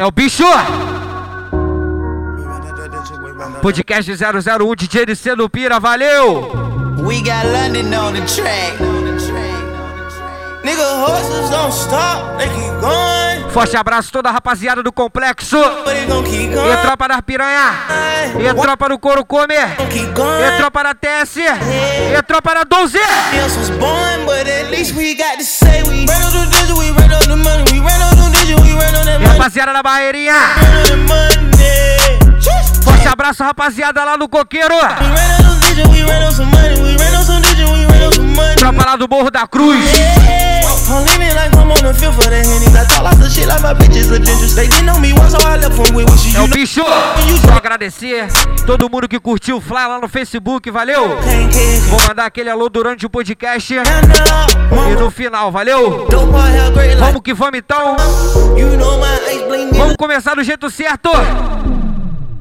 É o bicho! Podcast 001 DJ de Celupira, valeu! We got London on the track. Nigga, horses don't stop, they keep going. Forte abraço toda a rapaziada do complexo. E tropa da piranha. E tropa do couro come. E tropa da TS. E tropa da 12. Rapaziada da barreirinha. Forte abraço, rapaziada lá no coqueiro. Tropa lá do Morro da Cruz. É o bicho! Só agradecer todo mundo que curtiu o Fly lá no Facebook, valeu! Vou mandar aquele alô durante o podcast e no final, valeu? Vamos que vamos então! Vamos começar do jeito certo!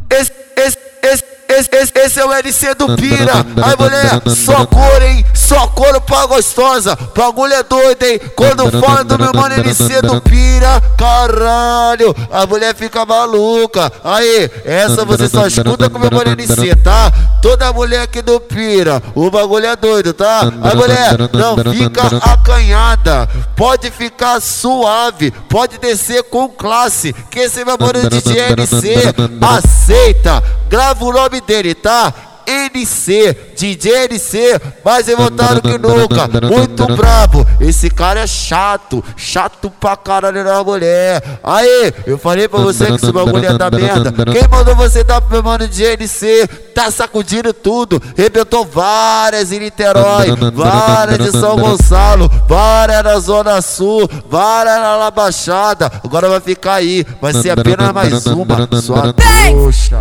Esse, esse, esse esse, esse, é o LC do Pira. Aí, mulher, só cor, hein? Só couro pra gostosa. Bagulho é doido, hein? Quando fala do meu mano LC do Pira, caralho, a mulher fica maluca. Aí, essa você só escuta com meu mano LC, tá? Toda mulher aqui do Pira, o bagulho é doido, tá? Aí, mulher, não fica acanhada. Pode ficar suave, pode descer com classe. Que esse meu mano de GLC aceita. Grava o nome dele, tá? NC, DJ NC, mais revoltado que nunca, muito brabo. Esse cara é chato, chato pra caralho na mulher. Aí, eu falei pra você que esse bagulho é da merda. Quem mandou você dar pro meu mano DJ NC? Tá sacudindo tudo, rebentou várias em Niterói, várias de São Gonçalo, várias na Zona Sul, várias na Baixada. Agora vai ficar aí, vai ser apenas mais uma, sua trouxa.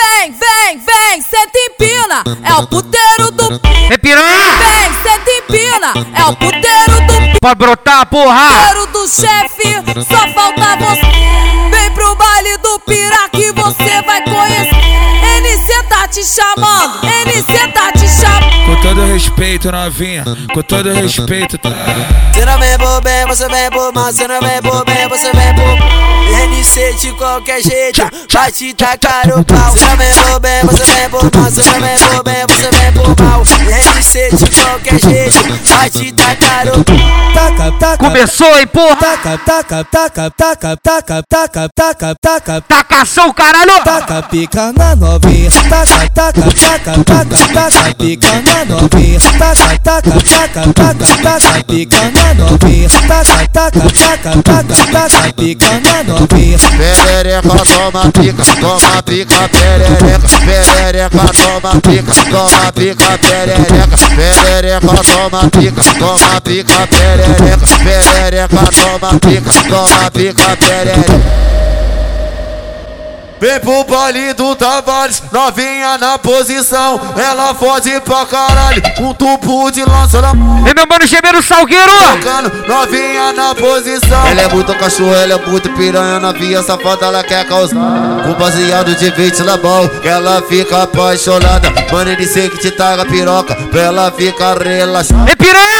Vem, vem, vem, senta empina. É o puteiro do. É piranha! Vem, senta empina. É o puteiro do. Pode brotar, porra! Puteiro do chefe, só falta você. Vem pro baile do pira que você vai conhecer. Te chamando, NC tá te chamando. Com todo respeito, novinha, com todo respeito. Tá? Você não vem por bem, você vem por mal, você não vem por bem, você vem por. NC de qualquer jeito, vai te tacar o pau. Você não vem por bem, você vem por mal, você não vem por bem, você vem por mal. NC de qualquer jeito, vai te tacar o pau. Começou, hein, porra! Taca, taca, taca, taca, taca, taca, taca, taca. Tacação, caralho! Taca pica na novinha, taca, taca, taca, taca, taca, pica na novinha, taca, taca, taca, taca, taca, pica na novinha, taca, taca, taca, taca, taca, pica na novinha. Perereca, toma pica, toma pica, perereca, perereca, toma pica, toma pica, perereca, perereca, toma pica, toma pica, perereca, perereca, toma pica, toma pica, perereca. Vem pro baile do Tavares, novinha na posição. Ela fode pra caralho, um tubo de lança na mão. E meu mano Gemeiro Salgueiro! Tocando, novinha na posição. Ela é muito cachorro, ela é muito piranha. Novinha safada, ela quer causar. Com baseado de 20 na mão, ela fica apaixonada. Mano, ele sei que te taga piroca, pra ela ficar relaxada. E piranha!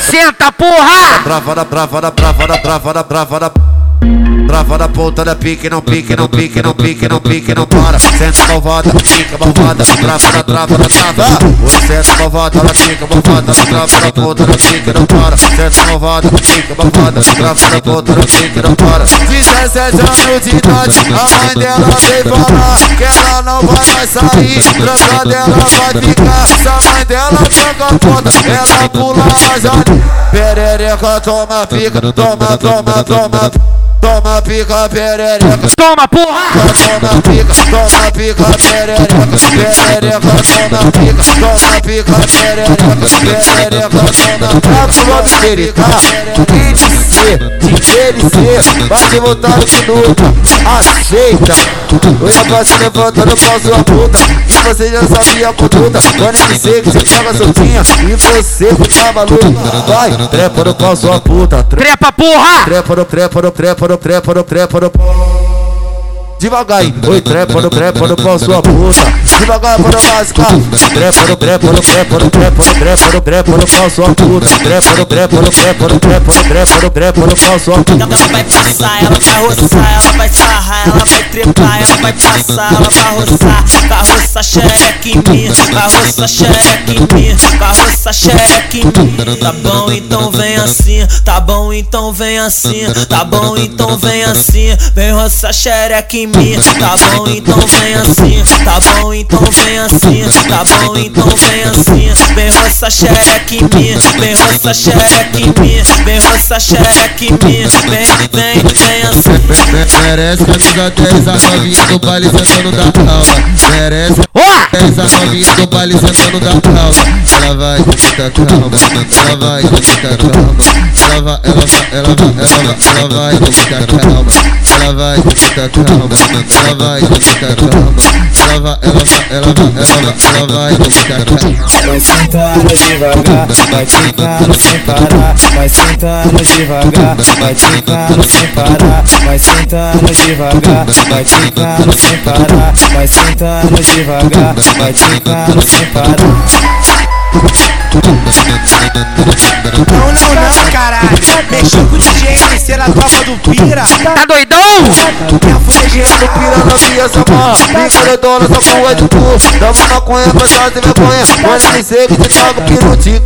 Senta, porra! bravada, bravada, bravada, bravada, bravada. Brava da ponta da pique, não pique, não pique, não pique, não pique, não para. Senta malvada, pica malvada, trava da trava da trava. Oi, senta malvada, ela pica malvada, trava da ponta da pique, não para. Senta malvada, pica malvada, trava da ponta da pique, não para. 17 anos de idade, a mãe dela veio falar que ela não vai mais sair. Tranca dela vai ficar, se a mãe dela tranca a ponta, ela pula mais ali. Perereca, toma pica, toma, toma, toma. Toma pica perereca, Toma, porra! toma pica, toma pica perereca, perereca, toma pica, toma pica perereca, perereca, toma pica. O nome dele tá NC, de LC, bate voltado que nunca aceita. Eu ia passar levantando pra sua puta, e você já sabia a conduta. Quando NC que você pega soltinha, e você fica maluco. Vai, trepa no pau sua puta, trepa Trepa, porra! trepa no trepa no trepa no trepa no trepa no devagar, oi, trepa no trepa no pau sua puta. Devagar para básica, trepa no trepa no trepa no trepa no trepa no trepa no pau sua puta. Trepa no trepa no trepa no trepa no trepa no trepa no pau sua puta. Ela vai passar, ela vai roçar, ela vai sarrar, ela vai trepar, ela vai passar, ela vai roçar. Vai roçar xereca em mim, vai roçar xereca em mim, vai roçar xereca em mim. Tá bom, então vem assim, tá bom, então vem assim, tá bom, então vem assim, vem roçar xereca em mim. Tá bom, então vem assim, tá bom, então vem assim, tá bom, então vem assim, vem roçar xereca em mim, vem roçar xereca em mim, vem roçar xereca em mim, vem, vem, vem assim. Merece camisa 10, a novinha do baile sentando da aula. Merece 10, a novinha do baile sentando da aula. Ela vai ficar calma, ela vai ficar calma. Ela vai, ela vai, ela vai, ela vai, ela vai calma. Ela vai ficar calma, ela vai ficar calma. Ela vai, ela vai, ela vai, ela vai, ela vai. Vai sentando devagar, vai ficando sem parar. Vai sentando devagar, vai ficando sem parar. Vai sentando devagar, vai ficando sem. Vai sentando vai sem parar. Não, não, não, caralho. Mexeu com o DJ MC na tropa do Pira. Tá doidão? Minha fulegira do pira novinha essa barra Pica de dona, essa porra de cu Dá uma maconha trás de vergonha Pode dizer que te trago peru Tica,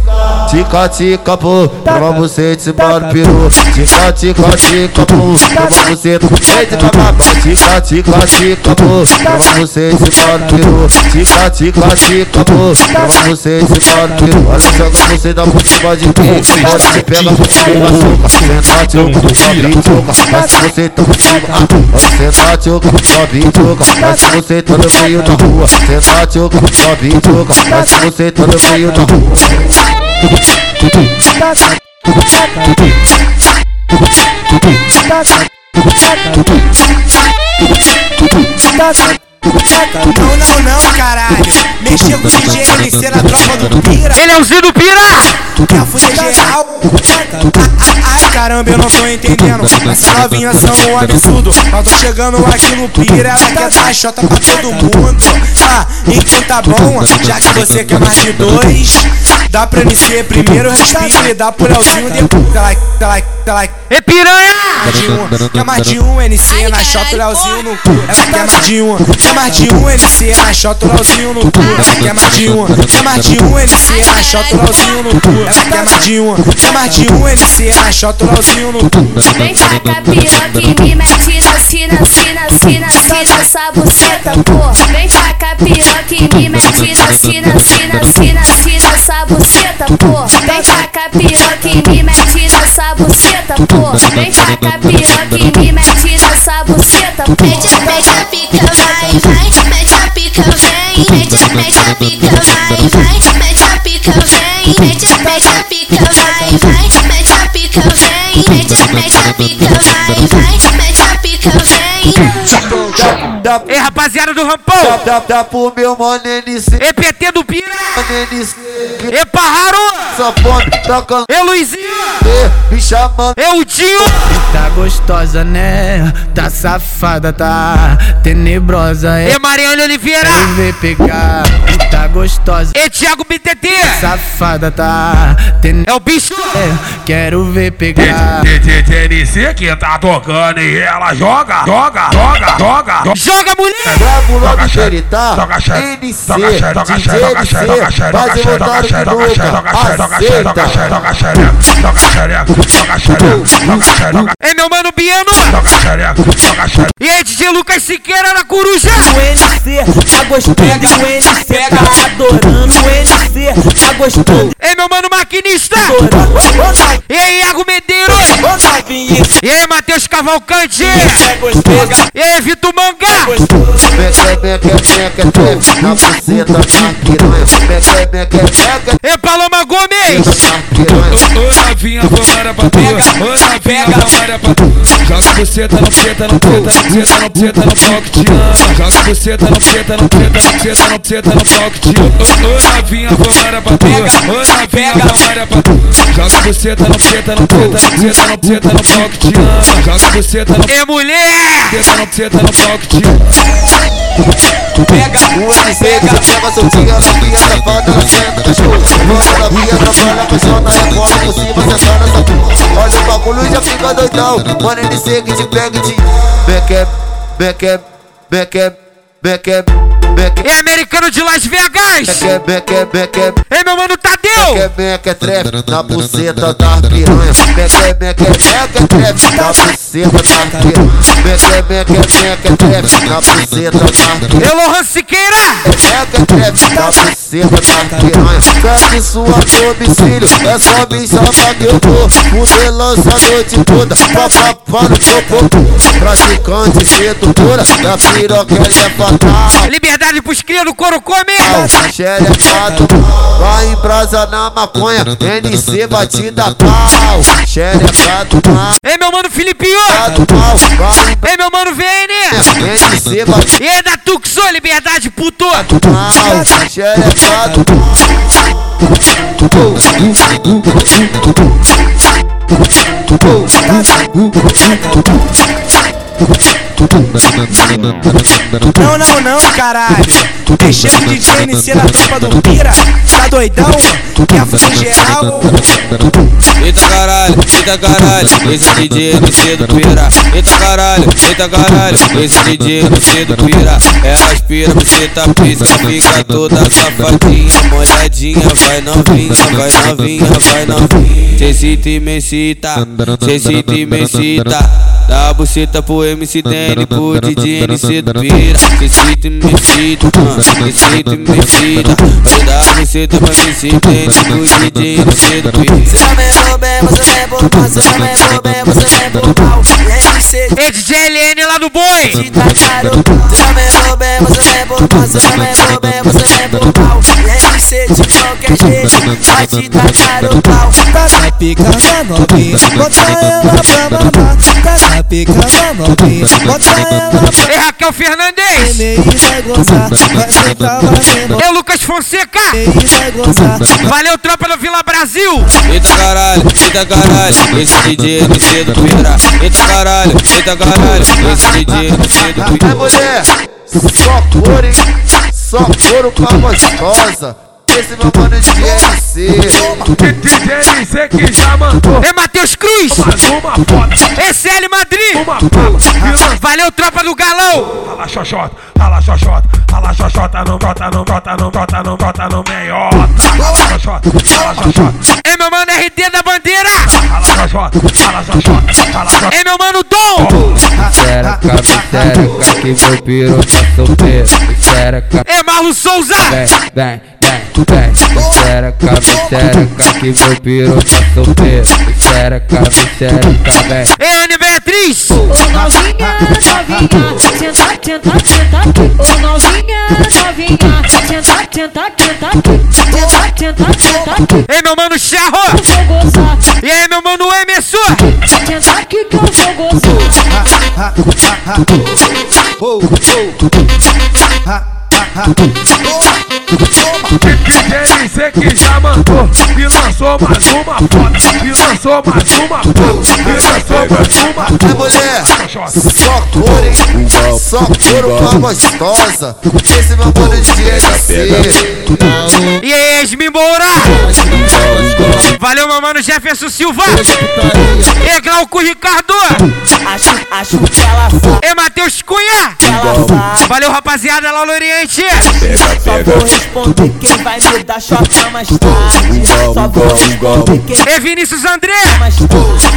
tica, tica, pô. Trava você de cima do peru Tica, tica, tica, pô. Trava você peito pra babá Tica, tica, tica, pô. Trava você de cima do peru Tica, tica, tica, pô. Trava você de do peru Olha, joga você da por cima de mim Olha, você pega por cima da soca Senta, tchuca, sobe, tchuca Mas se você tá por cima, ah Olha, senta, tchuca, sobe, tchuca Mas se você tá no meio da rua Senta, tchuca, sobe, tchuca Mas se você tá no meio da rua Não, não, não, caralho. Mexeu com o DJ MC na tropa do Pira. Ele é o Zio do Pira! Minha fuda é geral. Ai, caramba, eu não tô entendendo. Essas novinhas são um absurdo. Mas tô chegando aqui no Pira, ela quer dar chota pra todo mundo. Ah, então tá bom, já que você quer mais de dois. Dá pra MC primeiro, respira e dá pro Leozinho depois. Like, dá like. E piranha! um, quer mais de um NC na shot, o Leozinho no cu. Ela quer mais de um, quer mais de um NC na shot, o Leozinho no cu. Quer mais de um, quer mais de um NC na shot, o Leozinho no cu. Ela quer mais de um, quer mais de um NC na shot, o Leozinho no cu. Vem cá, piroca e me mete na sina, sina, sina, sina, essa buceta, pô. Vem cá, piroca e me mete na sina, sina, sina, sina, essa buceta. Vem cá, piroca e me mete nessa buceta, pô. Vem cá, piroca e me mete nessa buceta, mete a pica, vai, vai, mete, a pica, vai, vai, mete a pica, vem, mete, mete a pica, vai, vai, mete a pica, vem, mete, mete a pica, vai, vai, mete a pica. Dá, Ei, rapaziada do Rampão! dá, dá pro meu mano NC EPT do Pira! NC E Parraro! Safone, tocando E Luizinho! me chamando E o tio! Tá gostosa, né? Tá safada, tá tenebrosa. É E Mariane Oliveira! ver pegar. Tá gostosa, E Thiago BTT! safada, tá ten... É o bicho! Quero ver pegar. TNC que tá tocando e ela joga, joga, joga, joga, joga. Joga, mulher! Gravo logo que tá toca xé, NC, DJ NC, xereca, toca xereca, toca xé, toca É meu mano Biano! E aí, DJ Lucas Siqueira na coruja! O NC tá gostando, o NC tá adorando, o NC tá gostando, É meu mano Maquinista! E aí, Iago Medeiros! E aí, Matheus Cavalcante! é E aí, Vitor Mangá! E Paloma Gomes! Ô novinha, vambora pra tu. Ô novinha, vambora pra tu. Joga buceta no preta, no preta, no preta, no preta, no pau que te ama. Joga buceta no preta, no preta, no preta, no preta, no pau que te ama. Ô novinha, vambora pra tu. Ô novinha, vambora pra tu. Joga buceta no preta, no preta, no preta, no preta, no pau que te ama. Joga buceta no É mulher! no buceta no pau que te ama. Pega, MC que pega soltinha, novinha, safada, na chuva. Quando ela vinha, trabalha, apaixona, rebola por cima, senta nessa porra. Olha o bagulho, já fica doidão. Mano, MC que te pega e te... Beque, É americano de Las Vegas! É meu mano Tadeu! Meque, meque, trepe na buceta da piranha. Na buceta da piranha. Na buceta da piranha. É Lohan Siqueira! Na buceta da piranha. Sua domicílio, é só me chamar que eu vou. Fuder lança a noite toda, papapá no popô. Praticante sedutora, da piroca ela é. Liberdade pros cria do couro come! Xerecado, vai em brasa na maconha, NC batida pau. Xerecado, É meu mano Filipinho! É meu mano VN! NC batida E é da Tuxo, liberdade puto! Xerecado, Não, não, não, caralho. Deixei o DJ NC na tropa do Pira. Tá doidão? Quer fuder geral? Eita caralho, eita caralho, esse DJ MC do Pira. Eita caralho, eita caralho, esse DJ MC do Pira. Ela aspira, você tá pisca, fica toda safadinha, molhadinha. Vai novinha, vai novinha, vai novinha. Cê e me cita, cê e me cita. Dá a buceta pro MC Danny, pro DJ MC do Pira. Cê cita e me cita, cê cita e me cita. Vai dar a buceta pro MC Danny, pro DJ MC do Pira. Você não me vou bem, você vem por pau, você não me vou bem, você por pau. MC É DJ LN lá do boi! tá. Você não me vou bem, você vem por pau, você não me vou bem, você. MC de qualquer jeito, vai te tacar o pau. Taca pica na novinha, bota ela pra mamar. Taca pica na novinha, bota ela pra É Raquel Fernandes! É Lucas Fonseca! Valeu, tropa do Vila Brasil! Eita caralho, eita caralho, esse DJ MC do Pira. Eita caralho, eita caralho, esse DJ MC do é Pira. mulher, só hein? Só couro pra gostosa. Esse meu mano de MC que já mandou É Matheus Cruz! foda, É CL Madrid! Valeu, tropa do Galão! Rala xoxota, rala xoxota, rala xoxota, não brota, não brota, não brota, não brota, não meiota. Rala xoxota, rala xoxota, É meu mano RD da Bandeira! rala xoxota, rala xoxota, rala xoxota. É meu mano Dom! Xereca, xereca, que meu piro tá solteiro. Xereca, É Marlon Souza! vem, vem, vem. Xereca, xereca, que meu piro tá solteiro. Xereca, xereca, vem. É Ana Beatriz! Ô novinha, novinha, senta, senta, senta aqui. Ô novinha, novinha, senta, senta, senta aqui. Senta, senta, senta aqui. É meu mano Charro! Eu vou gozar, E aí, meu mano Emerson! senta aqui que eu vou gozar. DJ MC que já mandou e lançou mais uma foda, e lançou mais uma foda, e lançou mais uma É mulher, só cor, hein? Só couro pra gostosa. Esse meu mano de NC. E aí, Esmi Moura! Valeu, meu mano Jefferson Silva! E Glauco Ricardo! Acho, acho que ela sabe, E Matheus Cunha! Valeu, rapaziada lá no Oriente! Só vou responder quem vai me dar chota mais tarde. Só vou responder quem E Vinícius André!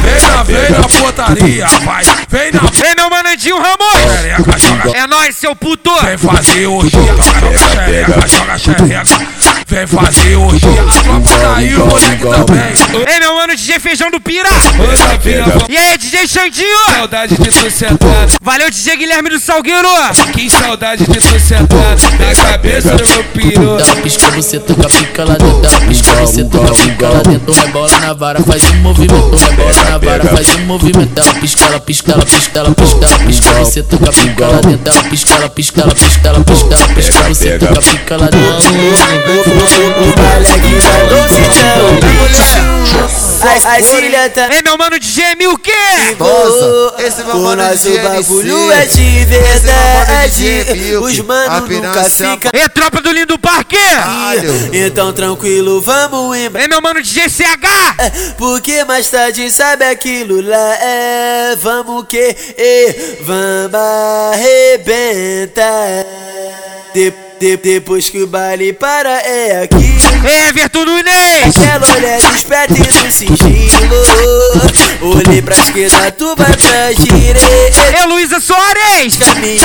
Vem na, vem na putaria, vai, vem na E meu mano Andinho Ramos! É nóis, seu puto! Vem fazer hoje, joga xereca, joga xereca. Vem fazer a tropa tá aí, o moleque também. E meu mano DJ Feijão do Pira! E aí, DJ Xandinho! saudade de tu sentado. Valeu, DJ Guilherme do Salgueiro! Que saudade de tu sentado na cabeça do meu piru. Ela pisca, você toca, pica lá dentro. Ela pisca, você toca, pica lá dentro. Rebola na vara, faz um movimento. Rebola na vara, faz um movimento. Ela pisca, ela pisca, ela pisca, ela pisca, ela pisca. Você toca, pica lá dentro. Ela pisca, ela pisca, ela pisca, ela pisca, ela pisca. Você toca, pica lá dentro. O baile aqui vai doce, É mulher, Ai, filha tá. Ei, meu mano DJ o quê? Gostosa. Esse meu O mano nosso de bagulho GNC. é de verdade. de Milk. Os A mano piranha nunca se fica. Ei, tropa do lindo parque! Então tranquilo, vamos embora. Ei, meu mano DJ CH! Porque mais tarde sabe aquilo lá é Vamos que é, vamos arrebentar de, de, Depois que o baile para é aqui Everton Nunes! Aquela olhada esperta e no sigilo Olhei pra esquerda, tu vai pra direita Ei, Luísa Soares! Caminho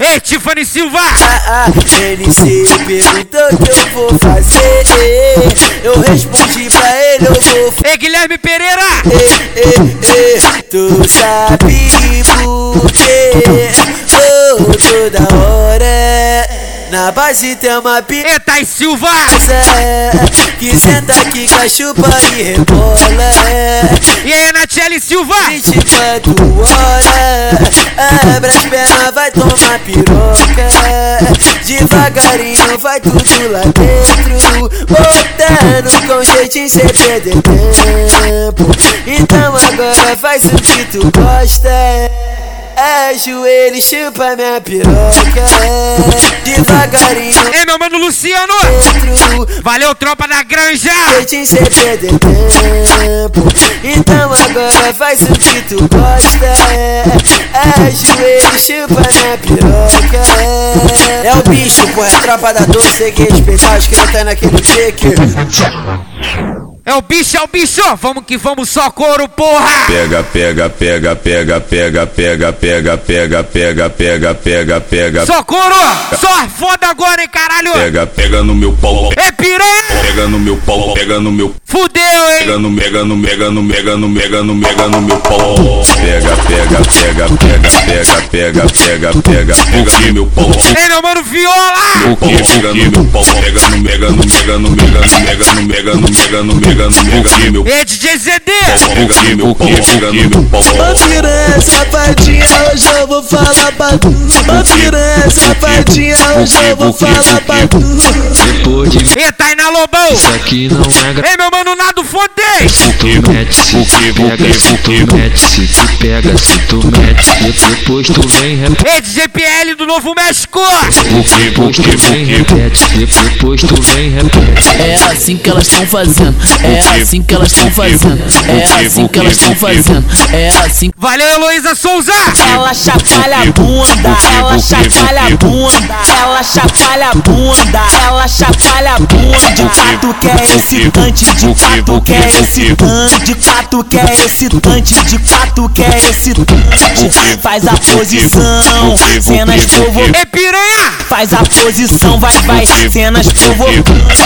Ei, Tiffany Silva! ah, ah, NC perguntou o que eu vou fazer Eu respondi pra ele, eu vou Ei, Guilherme Pereira! Ei, ei, ei, tu sabe por quê? Toda hora. Na base tem uma Ei, Thais Silva! Que senta aqui, cachupa e rebola. E aí, Natiele Silva! 24 horas Abre as pernas, vai tomar piroca. Devagarinho vai tudo lá dentro Botando com jeitinho sem perder tempo. Então agora faz o que tu gosta Ajoelho, chupa minha piroca. Devagarinho Ei, meu mano Luciano! dentro Valeu, tropa da granja! Sem perder tempo. Então agora faz o que tu gosta. Ajoelho, chupa minha piroca. É o bicho, pô, é tropa da doce Tem que respeitar os que não tá naquele pique É o bicho, é o bicho! Vamos que vamos, só couro, porra! Pega, pega, pega, pega, pega, pega, pega, pega, pega, pega, pega, pega, Só couro! Só foda agora, hein, caralho! pega, pega no meu pau, Ei, piranha! pega no meu pau, pega no meu Fudeu, hein? Pega no mega no mega no mega no mega no mega no meu pau. Pega, pega, pega, pega, pega, pega, pega, pega, pega no meu pau. Ei, meu mano Viola! Pega no meu pau, pega no mega no mega no mega no mega no mega no mega no mega no mega no meu Ei, DJ ZD! pau. Pega no meu pau, pega no meu pau. Piranha safadinha, hoje eu vou falar pra tu piranha safadinha, hoje eu vou falar pra tu Depois de Ei, Tainá Lobão! isso aqui não é gra... Ei, meu mano Nado Fontes! Se tu mete, se tu pega, se tu mete, se tu pega, se tu mete, de- depois tu vem repete, Ei, DJ PL do Novo México! depois tu vem repete, de- depois tu vem repete. É assim que elas estão fazendo, é assim que elas estão fazendo, é assim que elas estão fazendo, é assim Valeu, Heloísa Souza! Ela chacoalha a bunda, ela chacoalha a bunda, ela chacoalha a bunda, ela chacoalha a bunda. De fato que é excitante, de fato que é excitante, de fato que é excitante, de fato que é excitante. Faz a posição, cenas provocantes. Ei, piranha! Faz a posição, vai, vai, cenas provocantes,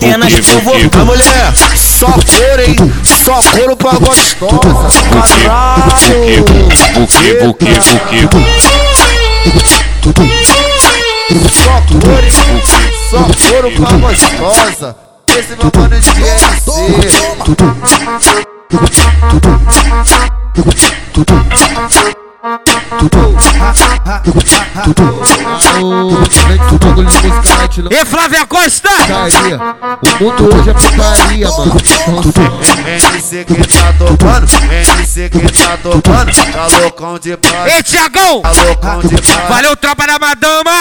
cenas provocantes. A mulher, só couro, hein? Só couro pra gostosa. Caralho. Buque, buque, buque, Só couro, hein? Só couro pra gostosa. Esse meu mano de GNC. Ei, Flávia Costa! O mundo hoje é putaria, mano. MC que tá tocando, MC que tá tocando, tá loucão de paz, Ei, Tiagão! tá loucão de paz. Valeu, tropa da Madama!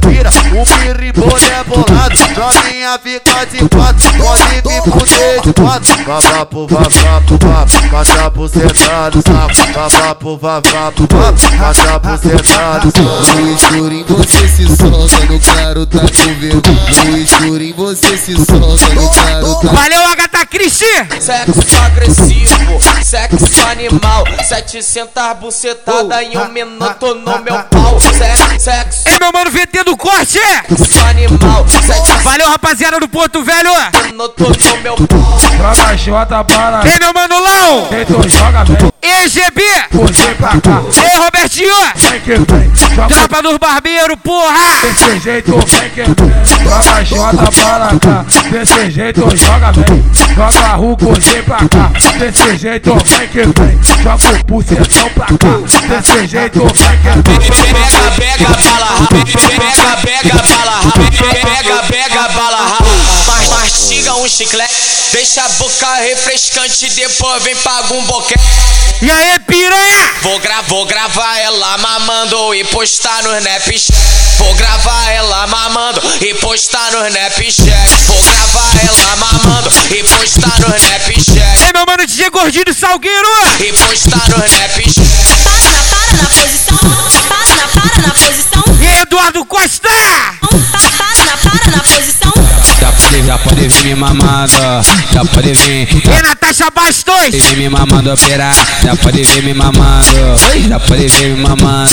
Pira, o piribolo é bolado Novinha fica de quatro, pode vir fuder de quatro Vavapo, vavapo, vapo, passa por sentar no saco Vavapo, vavapo, vapo, passa por sentar no saco No escurinho você se solta, no claro tá vergonha. No escurinho você se solta, no claro tá Valeu, Agatha Christie! Sexo agressivo, sexo animal 700 bucetada em um minuto no meu pau Sexo, sexo Ei, meu mano VT do corte! animal 700 Valeu, rapaziada do Porto Velho! minutos no meu pau Joga Jota para Ei, meu mano Lão! joga bem, EGB! você pra cá, Ei, Robertinho! vem que vem, Tropa dos Barbeiros, porra! desse jeito, vem que vem, joga Jota para cá, desse jeito, joga bem, joga Ruco, vem pra cá, desse jeito, vem que vem, joga o bucetão pra cá, desse jeito, vem que vem. Pega, pega, bala, pega, pega, bala, pega, pega, bala, mastiga um chiclete. Deixa a boca refrescante, depois vem paga um boquete. E aí, piranha? Vou, gra vou gravar ela mamando e postar no Snapchat. Vou gravar ela mamando e postar no Snapchat. Vou gravar ela mamando e postar no Snapchat. Ei, meu mano, DJ Gordinho do Salgueiro. E postar no Snapchat. Para na, para na posição. Para na, para na posição. E aí, Eduardo Costa? Para na, para na posição. Já pode, já pode vir me mamando, já pode vir. E Natasha Bastos? vir me mamando operar, já pode vir me mamando, já pode vir me mamando,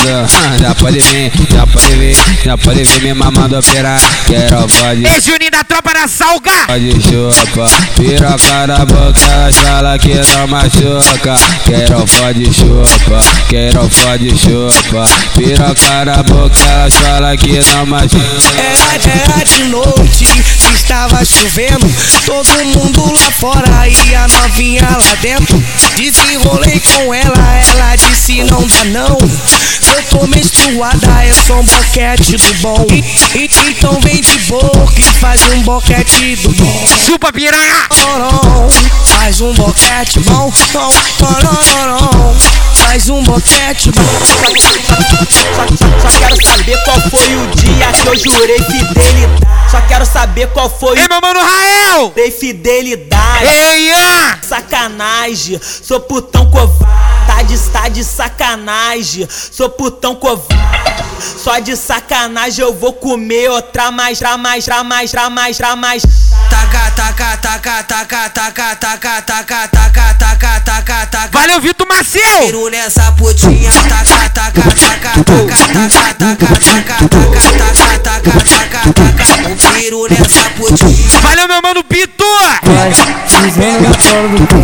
já pode vir, já pode vir, já pode vir me mamando operar. Quero pode. Ei, Juninho da tropa da Salga. Pode chupa, piroca na boca, elas fala que não machuca. Quero pode chupa, quero pode chupa, piroca na boca, elas fala que não machuca. Era, era de noite, estava chovendo. Todo mundo lá fora e a novinha lá dentro. Desenrolei com ela, ela disse não dá não. Se eu tô menstruada, eu sou um boquete do bom. E- e- então vem de boca e faz um boquete do bom. Chupa piranha! Faz um boquete bom, torom, Faz um boquete bom. Só quero saber qual foi o dia que eu jurei fidelidade. Só quero saber qual foi Ei, o meu mano Rael! jurei fidelidade. Ei, Ian! Sacanagem, sou putão covarde. Tá de, tá de sacanagem, sou putão covarde. Só de sacanagem eu vou comer outra mais, ra mais, ra mais, ra mais, ra mais. Taca, taca, taca, taca, taca, taca, taca, taca, taca, taca, taca. Valeu, Vitor Maciel! Tiro nessa putinha, taca, taca, taca, taca, taca, taca, taca, taca, taca, taca, taca, taca. Um tiro nessa putinha. Valeu, meu mano Pito! Dizendo na fora do pé,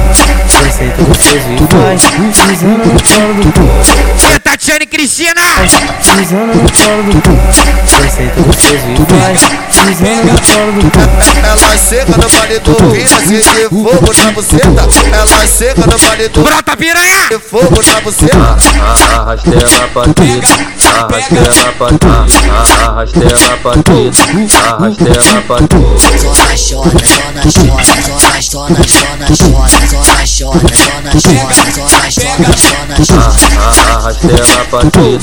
Tatiane Cristina! Dizendo na fora do pé, Dizendo na fora do pé. Ela é seca no vale do Pina, se de fogo na buceta. Ela é seca no vale do Brota piranha! De fogo na buceta. Arrastela patida, arrastela patida, arrastela patida, arrastela patida. Zona chora, zona chora, zona chora, zona chora, zona chora, zona chora, zona chora, zona chora. Arraste ela pra tudo,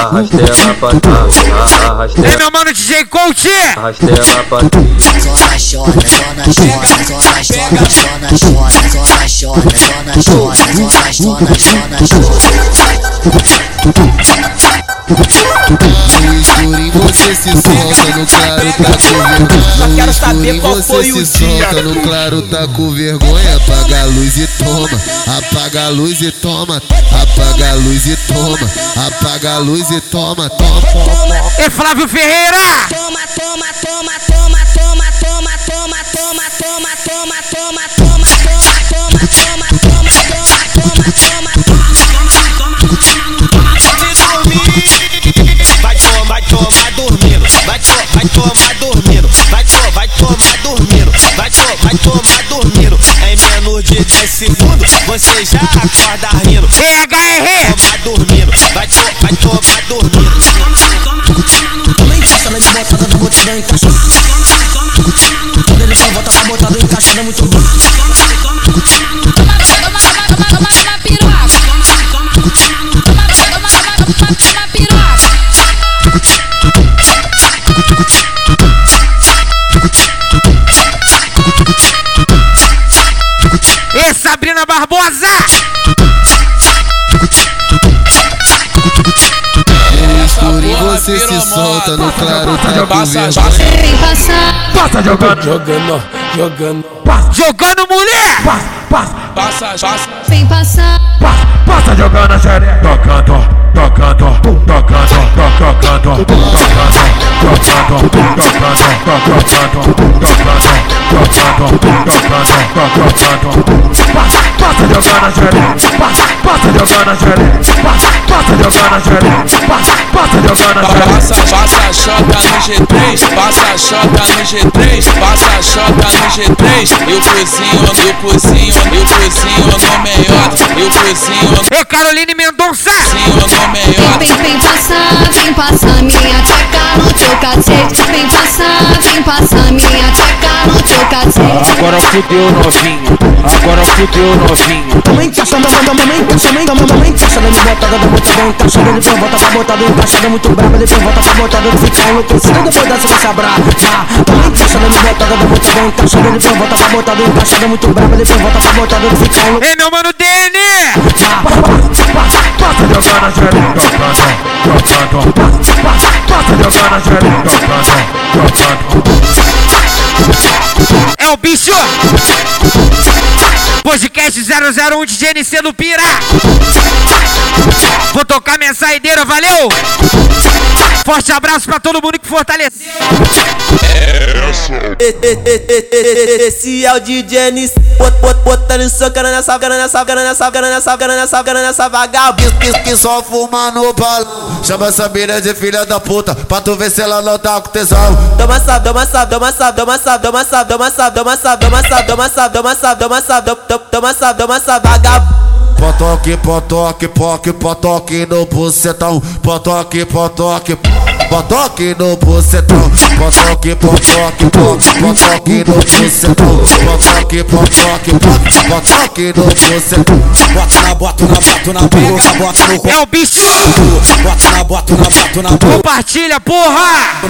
arraste ela pra tudo, arraste Ei, meu mano DJ Coach! arraste ela pra tudo. Zona chora, zona chora, zona chora, zona chora, zona chora, zona chora, zona chora, zona chora. Você se solta, no claro tá com vergonha. No quero saber escurinho qual você foi se o dia. solta, no claro tá com vergonha. Apaga a luz e toma, apaga a luz e toma, apaga a luz e toma, apaga a luz e toma, toma. E Flávio Ferreira! Toma, toma, toma, toma, toma, toma, toma, toma, toma, toma, toma, toma, toma, toma, toma, toma, toma, tomar dormindo. Vai, to, vai tomar dormindo. Vai, to, vai tomar dormindo. Em menos de 10 segundos, você já acorda rindo. EHR! Tomar dormindo. Vai, to, vai tomar dormindo. Também sala de botada do botadão encaixado. Quando ele só volta pra botada encaixada é muito bom. Toma, toma, toma, toma, toma, piroca. Sabrina Barbosa! Você se solta, no claro tá passar. Passa jogando! Jogando, jogando. Jogando mulher! Passa, passa. Vem passar. Passa jogando a xereca! Tocando, tocando, tocando, tocando, tocando, tocando, tocando, tocando, tocando, tocando, tocando, tocando. Passa, jogando a! Passa, jogando a passa, passa jogando a xereca, passa, passa jogando a xereca. Passa, passa a chota no G3, passa a chota no G3, passa a chota no G3. Eu cozinho, eu cozinho, eu cozinho no meiota, eu cozinho. Ô Caroline Mendonça! Cozinho no meiota. Vem, vem passar, vem passar minha tcheca no teu cacete. Vem passar, vem passar minha tcheca. Agora fudeu novinho, agora fudeu novinho. Também encaixa, também encaixa, também também encaixa Dando botada, dando botada, encaixada Depois volta pra botada, encaixada muito brava Depois volta pra botada, fica enlouquecida Depois dessa você brava Também encaixa, dando botada, dando botada, encaixada Depois volta pra botada, encaixada muito brava Depois volta pra botada, fica enlouquecida Ei meu mano Dene! Passa jogando a xereca, jogando, jogando, passa, passa jogando a xereca, jogando, jogando. be sure. Podcast 001 de GNC do Pira! Vou tocar minha saideira, valeu! Forte abraço pra todo mundo que fortaleceu! Esse é o DJ NC bot- bot- Botando socando nessa grana, nessa grana, nessa grana, nessa grana, nessa grana, nessa vagabunda Que, só fuma no balão. Chama essa mina de filha da puta, pra tu ver se ela não tá com tesão. Toma salve, toma salve, toma salve, toma salve, toma salve, toma salve, toma salve, toma salve, toma salve, toma salve, toma salve, toma salve, toma salve, vagabundo Potoque, potoque, poque, potoque no bucetão. Potoque, potoque, potoque no bucetão. Potoque, potoque, poque, potoque no bucetão. Potoque, potoque, poque, potoque no bucetão. Bota na, bota na, bota na boca, bota no É o bicho! Bota na, bota na, bota na Compartilha, porra!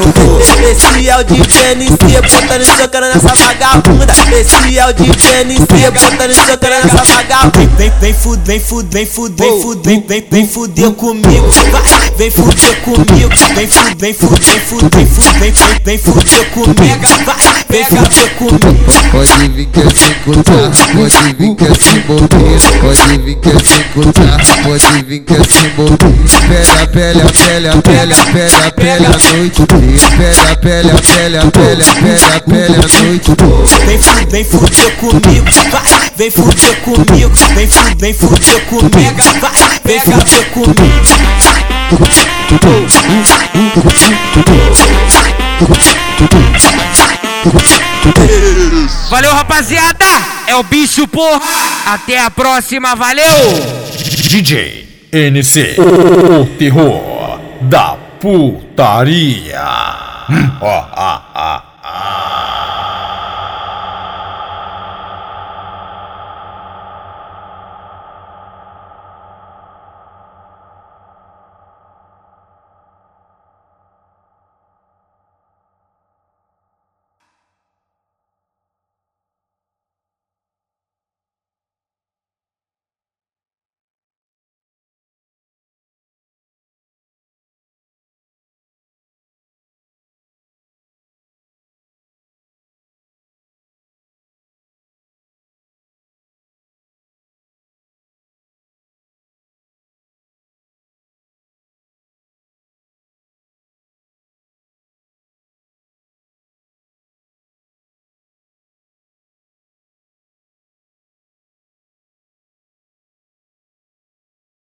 Esse é o DJ NC botando socando nessa vagabunda Esse é o DJ NC botando socando nessa vagabunda Vem, vem, fuder, vem, fuder, vem, fuder, vem, vem, fuder comigo Vai, vem fuder comigo Vem, fuder, vem, fuder, vem, fuder, vem, fuder, vem, fuder comigo Vai, vem fuder comigo Pode vir que é sem contar, pode vir que é sem bobeira, pode vir que é sem contar, pode vir que é sem bobeira. Pele a pele, a pele, a pele, a noite inteira. Pele a pele, a pele, a pele, a noite inteira. Vem fuder, vem fuder comigo Vai, vem fuder comigo Vem fuder, vem fuder comigo Vai, vem fuder comigo Valeu, rapaziada! É o bicho, porra! Até a próxima, valeu! DJ NC, o terror da putaria. Hum, ó, ah, ah.